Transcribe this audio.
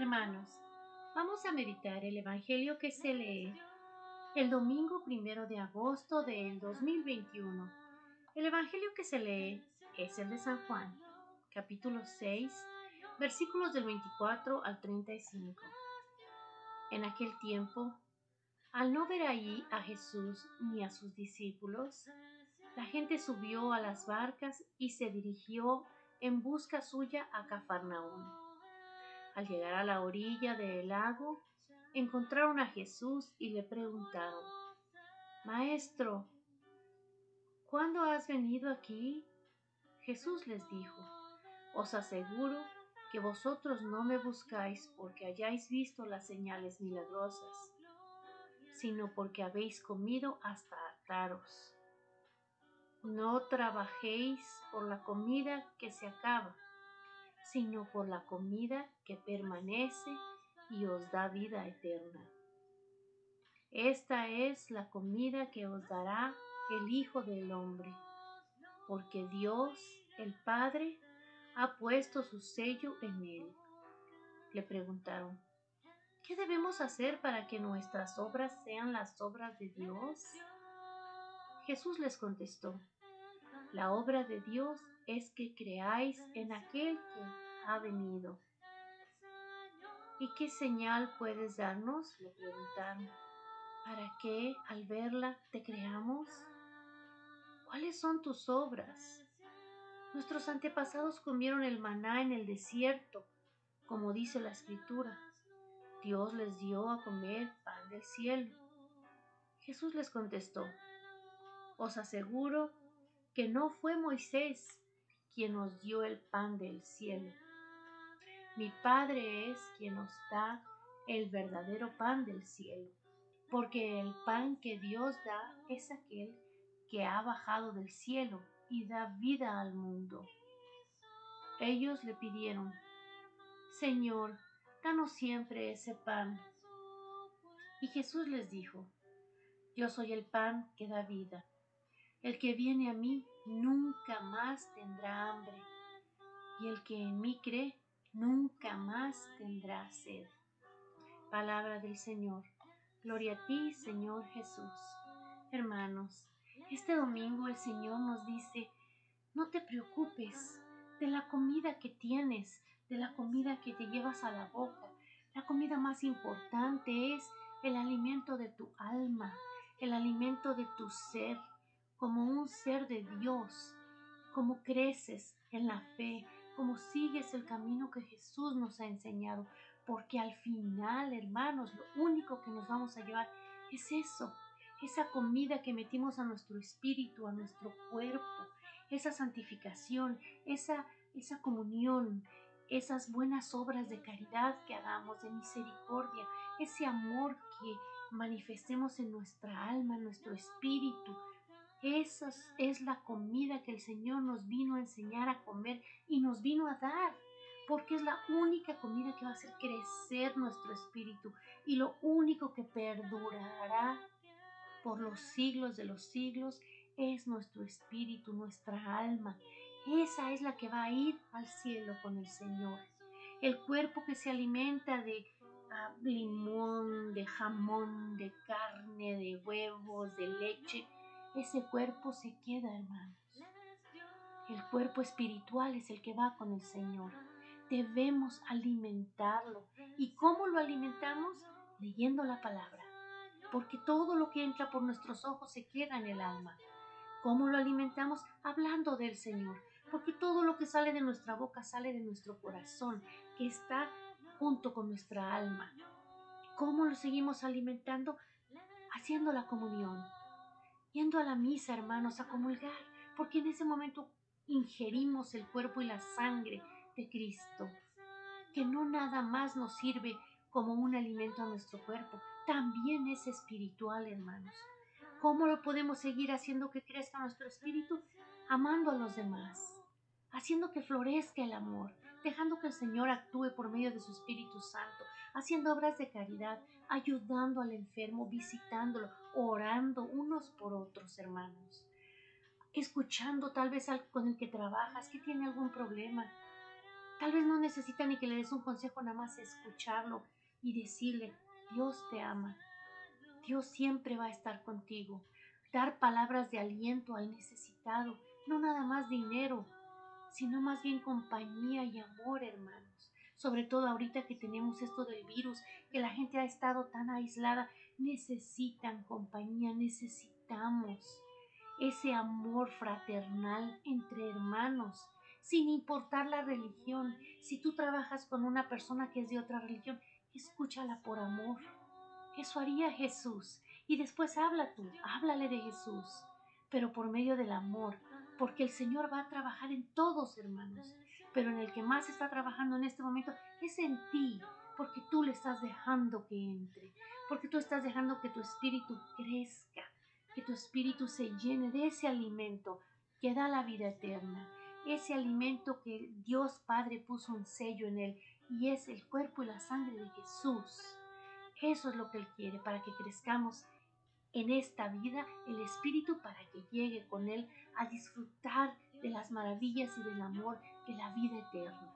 Hermanos, vamos a meditar el Evangelio que se lee el domingo primero de agosto del 2021. El Evangelio que se lee es el de San Juan, capítulo 6, versículos del 24 al 35. En aquel tiempo, al no ver allí a Jesús ni a sus discípulos, la gente subió a las barcas y se dirigió en busca suya a Cafarnaúm. Al llegar a la orilla del lago, encontraron a Jesús y le preguntaron, Maestro, ¿cuándo has venido aquí? Jesús les dijo, Os aseguro que vosotros no me buscáis porque hayáis visto las señales milagrosas, sino porque habéis comido hasta hartaros. No trabajéis por la comida que se acaba, sino por la comida que permanece y os da vida eterna. Esta es la comida que os dará el Hijo del Hombre, porque Dios, el Padre, ha puesto su sello en él. Le preguntaron, ¿qué debemos hacer para que nuestras obras sean las obras de Dios? Jesús les contestó, la obra de Dios es que creáis en aquel que ha venido. ¿Y qué señal puedes darnos? le preguntaron. ¿Para qué al verla te creamos? ¿Cuáles son tus obras? Nuestros antepasados comieron el maná en el desierto, como dice la escritura. Dios les dio a comer pan del cielo. Jesús les contestó, os aseguro que no fue Moisés quien nos dio el pan del cielo. Mi Padre es quien nos da el verdadero pan del cielo, porque el pan que Dios da es aquel que ha bajado del cielo y da vida al mundo. Ellos le pidieron, Señor, danos siempre ese pan. Y Jesús les dijo, Yo soy el pan que da vida. El que viene a mí nunca más tendrá hambre, y el que en mí cree nunca más tendrá sed. Palabra del Señor. Gloria a ti, Señor Jesús. Hermanos, este domingo el Señor nos dice, no te preocupes de la comida que tienes, de la comida que te llevas a la boca. La comida más importante es el alimento de tu alma, el alimento de tu ser como un ser de Dios, como creces en la fe, como sigues el camino que Jesús nos ha enseñado, porque al final, hermanos, lo único que nos vamos a llevar es eso, esa comida que metimos a nuestro espíritu, a nuestro cuerpo, esa santificación, esa, esa comunión, esas buenas obras de caridad que hagamos, de misericordia, ese amor que manifestemos en nuestra alma, en nuestro espíritu, esa es la comida que el Señor nos vino a enseñar a comer y nos vino a dar, porque es la única comida que va a hacer crecer nuestro espíritu y lo único que perdurará por los siglos de los siglos es nuestro espíritu, nuestra alma. Esa es la que va a ir al cielo con el Señor. El cuerpo que se alimenta de ah, limón, de jamón, de carne, de huevos, de leche, ese cuerpo se queda, hermanos. El cuerpo espiritual es el que va con el Señor. Debemos alimentarlo. ¿Y cómo lo alimentamos? Leyendo la palabra. Porque todo lo que entra por nuestros ojos se queda en el alma. ¿Cómo lo alimentamos? Hablando del Señor. Porque todo lo que sale de nuestra boca sale de nuestro corazón, que está junto con nuestra alma. ¿Cómo lo seguimos alimentando? Haciendo la comunión, yendo a la misa, hermanos, a comulgar, porque en ese momento ingerimos el cuerpo y la sangre de Cristo, que no nada más nos sirve como un alimento a nuestro cuerpo, también es espiritual, hermanos. ¿Cómo lo podemos seguir haciendo que crezca nuestro espíritu? Amando a los demás, haciendo que florezca el amor, dejando que el Señor actúe por medio de su Espíritu Santo, haciendo obras de caridad, ayudando al enfermo, visitándolo, orando unos por otros, hermanos. Escuchando tal vez al con el que trabajas que tiene algún problema. Tal vez no necesita ni que le des un consejo, nada más escucharlo y decirle, Dios te ama, Dios siempre va a estar contigo. Dar palabras de aliento al necesitado, no nada más dinero, sino más bien compañía y amor, hermanos. Sobre todo ahorita que tenemos esto del virus, que la gente ha estado tan aislada, necesitan compañía, necesitamos ese amor fraternal entre hermanos, sin importar la religión. Si tú trabajas con una persona que es de otra religión, escúchala por amor. Eso haría Jesús. Y después habla tú, háblale de Jesús, pero por medio del amor, porque el Señor va a trabajar en todos, hermanos. Pero en el que más está trabajando en este momento es en ti, porque tú le estás dejando que entre, porque tú estás dejando que tu espíritu crezca, que tu espíritu se llene de ese alimento que da la vida eterna, ese alimento que Dios Padre puso un sello en él y es el cuerpo y la sangre de Jesús. Eso es lo que Él quiere, para que crezcamos en esta vida el Espíritu para que llegue con Él a disfrutar de las maravillas y del amor de la vida eterna.